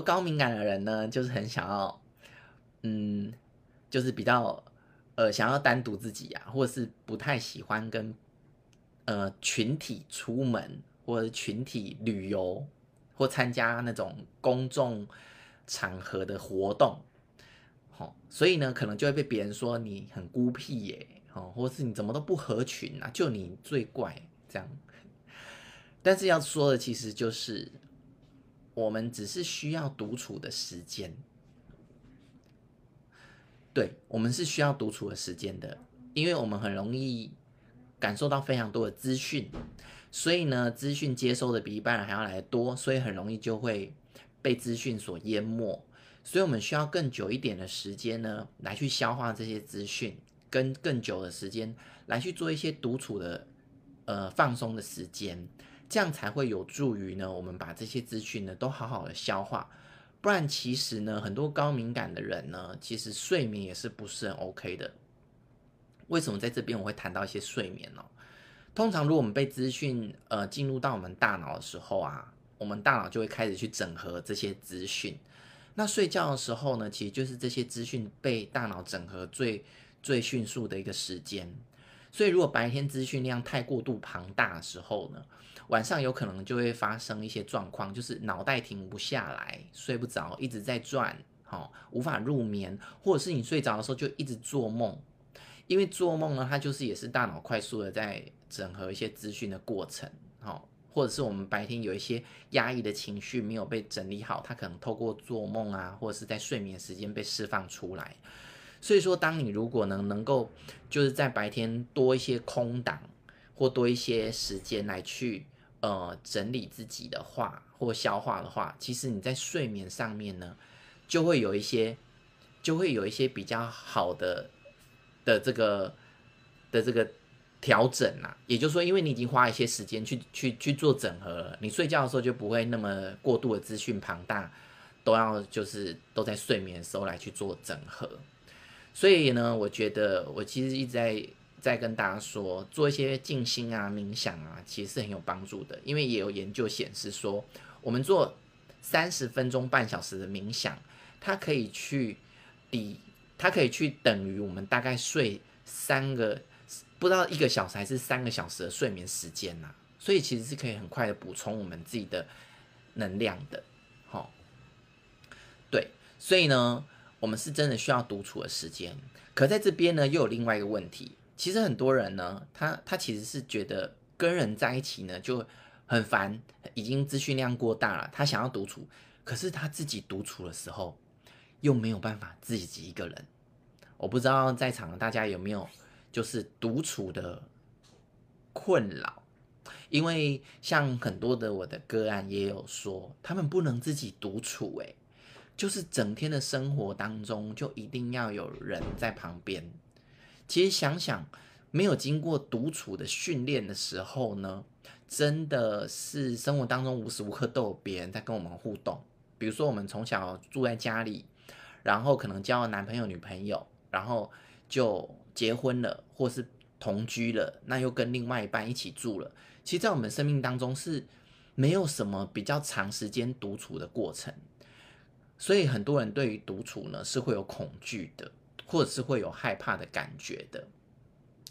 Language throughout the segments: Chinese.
高敏感的人呢，就是很想要，嗯，就是比较呃想要单独自己啊，或者是不太喜欢跟呃群体出门或者群体旅游或参加那种公众场合的活动，好，所以呢，可能就会被别人说你很孤僻耶，哦，或是你怎么都不合群啊，就你最怪这样。但是要说的其实就是，我们只是需要独处的时间。对，我们是需要独处的时间的，因为我们很容易感受到非常多的资讯，所以呢，资讯接收的比一般人还要来得多，所以很容易就会被资讯所淹没。所以我们需要更久一点的时间呢，来去消化这些资讯，跟更久的时间来去做一些独处的呃放松的时间。这样才会有助于呢，我们把这些资讯呢都好好的消化。不然，其实呢，很多高敏感的人呢，其实睡眠也是不是很 OK 的。为什么在这边我会谈到一些睡眠呢？通常，如果我们被资讯呃进入到我们大脑的时候啊，我们大脑就会开始去整合这些资讯。那睡觉的时候呢，其实就是这些资讯被大脑整合最最迅速的一个时间。所以，如果白天资讯量太过度庞大的时候呢，晚上有可能就会发生一些状况，就是脑袋停不下来，睡不着，一直在转，好，无法入眠，或者是你睡着的时候就一直做梦，因为做梦呢，它就是也是大脑快速的在整合一些资讯的过程，好，或者是我们白天有一些压抑的情绪没有被整理好，它可能透过做梦啊，或者是在睡眠时间被释放出来。所以说，当你如果能能够就是在白天多一些空档，或多一些时间来去呃整理自己的话，或消化的话，其实你在睡眠上面呢，就会有一些，就会有一些比较好的的这个的这个调整啦。也就是说，因为你已经花一些时间去去去做整合了，你睡觉的时候就不会那么过度的资讯庞大，都要就是都在睡眠的时候来去做整合。所以呢，我觉得我其实一直在在跟大家说，做一些静心啊、冥想啊，其实是很有帮助的。因为也有研究显示说，我们做三十分钟、半小时的冥想，它可以去抵，它可以去等于我们大概睡三个，不知道一个小时还是三个小时的睡眠时间呐。所以其实是可以很快的补充我们自己的能量的。好，对，所以呢。我们是真的需要独处的时间，可在这边呢，又有另外一个问题。其实很多人呢，他他其实是觉得跟人在一起呢就很烦，已经资讯量过大了，他想要独处，可是他自己独处的时候又没有办法自己一个人。我不知道在场的大家有没有就是独处的困扰，因为像很多的我的个案也有说，他们不能自己独处，欸，诶。就是整天的生活当中，就一定要有人在旁边。其实想想，没有经过独处的训练的时候呢，真的是生活当中无时无刻都有别人在跟我们互动。比如说，我们从小住在家里，然后可能交了男朋友、女朋友，然后就结婚了，或是同居了，那又跟另外一半一起住了。其实，在我们生命当中是没有什么比较长时间独处的过程。所以很多人对于独处呢是会有恐惧的，或者是会有害怕的感觉的。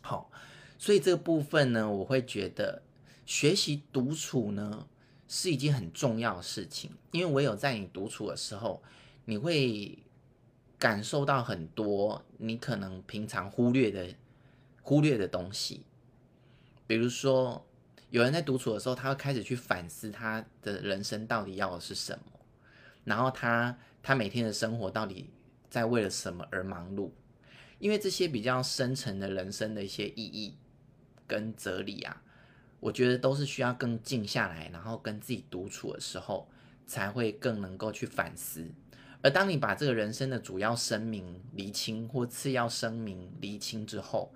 好，所以这个部分呢，我会觉得学习独处呢是一件很重要的事情，因为唯有在你独处的时候，你会感受到很多你可能平常忽略的忽略的东西。比如说，有人在独处的时候，他会开始去反思他的人生到底要的是什么。然后他他每天的生活到底在为了什么而忙碌？因为这些比较深层的人生的一些意义跟哲理啊，我觉得都是需要更静下来，然后跟自己独处的时候，才会更能够去反思。而当你把这个人生的主要声明厘清或次要声明厘清之后，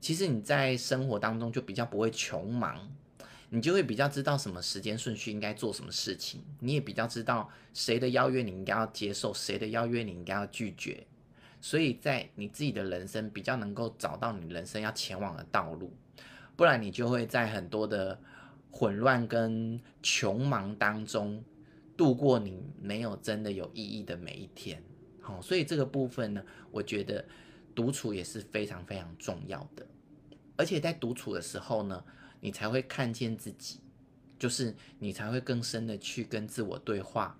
其实你在生活当中就比较不会穷忙。你就会比较知道什么时间顺序应该做什么事情，你也比较知道谁的邀约你应该要接受，谁的邀约你应该要拒绝，所以在你自己的人生比较能够找到你人生要前往的道路，不然你就会在很多的混乱跟穷忙当中度过你没有真的有意义的每一天。好，所以这个部分呢，我觉得独处也是非常非常重要的。而且在独处的时候呢，你才会看见自己，就是你才会更深的去跟自我对话，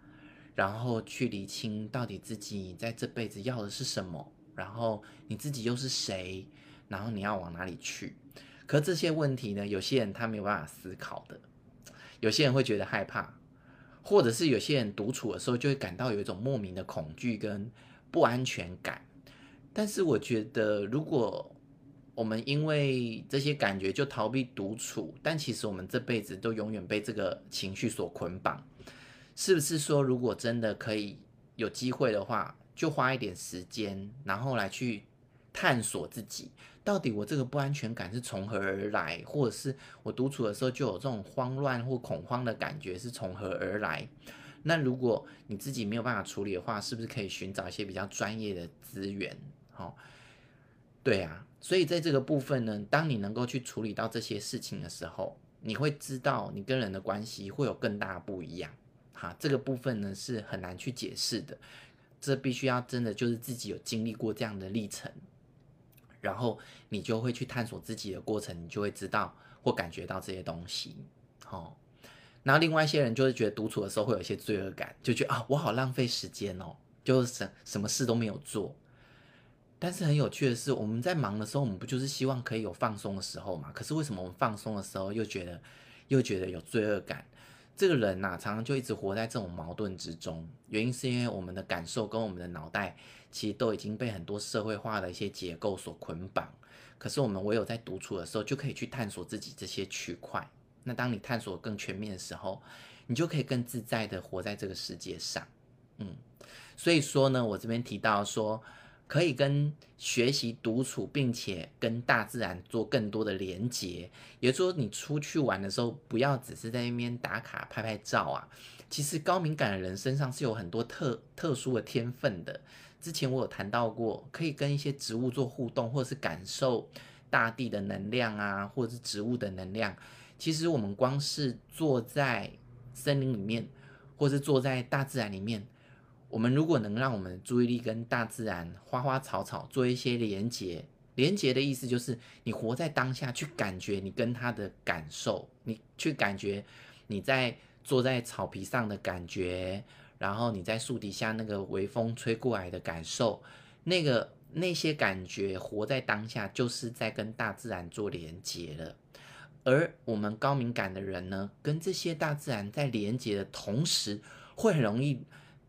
然后去理清到底自己在这辈子要的是什么，然后你自己又是谁，然后你要往哪里去。可这些问题呢，有些人他没有办法思考的，有些人会觉得害怕，或者是有些人独处的时候就会感到有一种莫名的恐惧跟不安全感。但是我觉得，如果我们因为这些感觉就逃避独处，但其实我们这辈子都永远被这个情绪所捆绑。是不是说，如果真的可以有机会的话，就花一点时间，然后来去探索自己，到底我这个不安全感是从何而来，或者是我独处的时候就有这种慌乱或恐慌的感觉是从何而来？那如果你自己没有办法处理的话，是不是可以寻找一些比较专业的资源？好，对啊。所以在这个部分呢，当你能够去处理到这些事情的时候，你会知道你跟人的关系会有更大不一样。哈，这个部分呢是很难去解释的，这必须要真的就是自己有经历过这样的历程，然后你就会去探索自己的过程，你就会知道或感觉到这些东西。好，然后另外一些人就是觉得独处的时候会有一些罪恶感，就觉得啊，我好浪费时间哦，就是什什么事都没有做。但是很有趣的是，我们在忙的时候，我们不就是希望可以有放松的时候嘛？可是为什么我们放松的时候又觉得又觉得有罪恶感？这个人呐、常常就一直活在这种矛盾之中。原因是因为我们的感受跟我们的脑袋其实都已经被很多社会化的一些结构所捆绑。可是我们唯有在独处的时候，就可以去探索自己这些区块。那当你探索更全面的时候，你就可以更自在的活在这个世界上。嗯，所以说呢，我这边提到说。可以跟学习独处，并且跟大自然做更多的连接。也就是说，你出去玩的时候，不要只是在那边打卡拍拍照啊。其实高敏感的人身上是有很多特特殊的天分的。之前我有谈到过，可以跟一些植物做互动，或者是感受大地的能量啊，或者是植物的能量。其实我们光是坐在森林里面，或是坐在大自然里面。我们如果能让我们的注意力跟大自然、花花草草做一些连接，连接的意思就是你活在当下，去感觉你跟它的感受，你去感觉你在坐在草皮上的感觉，然后你在树底下那个微风吹过来的感受，那个那些感觉活在当下，就是在跟大自然做连接了。而我们高敏感的人呢，跟这些大自然在连接的同时，会很容易。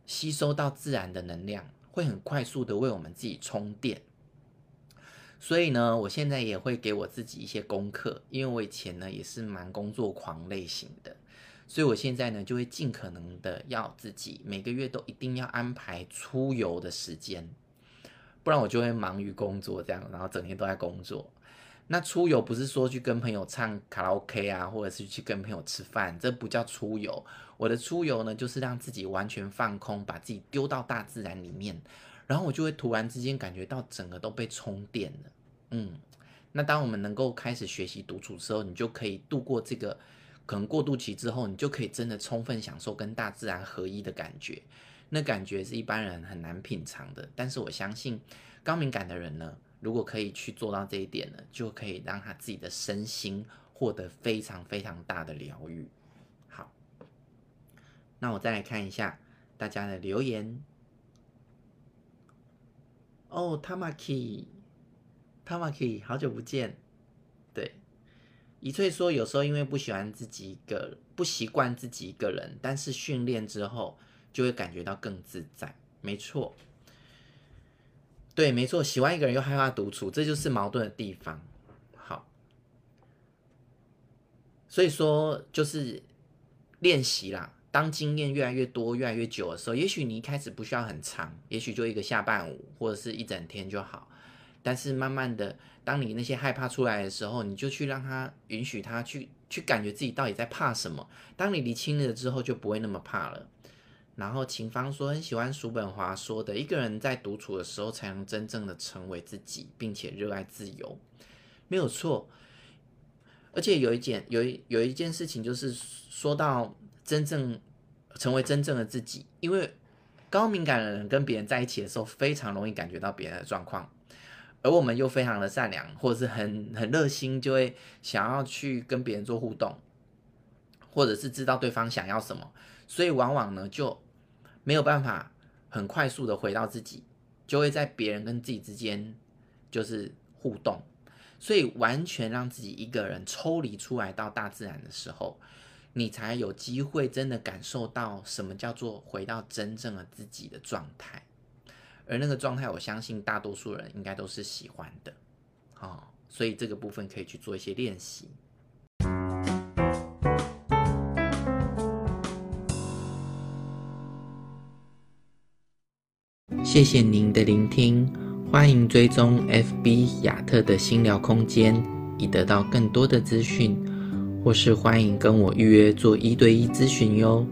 吸收到自然的能量，会很快速的为我们自己充电。所以呢，我现在也会给我自己一些功课，因为我以前呢也是蛮工作狂类型的，所以我现在呢就会尽可能的要自己每个月都一定要安排出游的时间，不然我就会忙于工作这样，然后整天都在工作。那出游不是说去跟朋友唱卡拉 OK 啊，或者是去跟朋友吃饭，这不叫出游。我的出游呢，就是让自己完全放空，把自己丢到大自然里面，然后我就会突然之间感觉到整个都被充电了。嗯，那当我们能够开始学习独处的时候，你就可以度过这个可能过渡期之后，你就可以真的充分享受跟大自然合一的感觉。那感觉是一般人很难品尝的，但是我相信高敏感的人呢，如果可以去做到这一点呢，就可以让他自己的身心获得非常非常大的疗愈。好，那我再来看一下大家的留言。哦，Tamaki，Tamaki，好久不见。对，一翠说有时候因为不喜欢自己一个，不习惯自己一个人，但是训练之后就会感觉到更自在。没错。对，没错，喜欢一个人又害怕独处，这就是矛盾的地方。好，所以说就是练习啦。当经验越来越多、越来越久的时候，也许你一开始不需要很长，也许就一个下半午或者是一整天就好。但是慢慢的，当你那些害怕出来的时候，你就去让他允许他去去感觉自己到底在怕什么。当你理清了之后，就不会那么怕了。然后秦芳说很喜欢叔本华说的，一个人在独处的时候才能真正的成为自己，并且热爱自由，没有错。而且有一件有一有一件事情就是说到真正成为真正的自己。因为高敏感的人跟别人在一起的时候，非常容易感觉到别人的状况，而我们又非常的善良，或者是很很热心，就会想要去跟别人做互动，或者是知道对方想要什么，所以往往呢就没有办法很快速的回到自己，就会在别人跟自己之间就是互动。所以，完全让自己一个人抽离出来到大自然的时候，你才有机会真的感受到什么叫做回到真正的自己的状态。而那个状态，我相信大多数人应该都是喜欢的。哦，所以这个部分可以去做一些练习。谢谢您的聆听。欢迎追踪 FB 亚特的心聊空间，以得到更多的资讯，或是欢迎跟我预约做一对一咨询哟。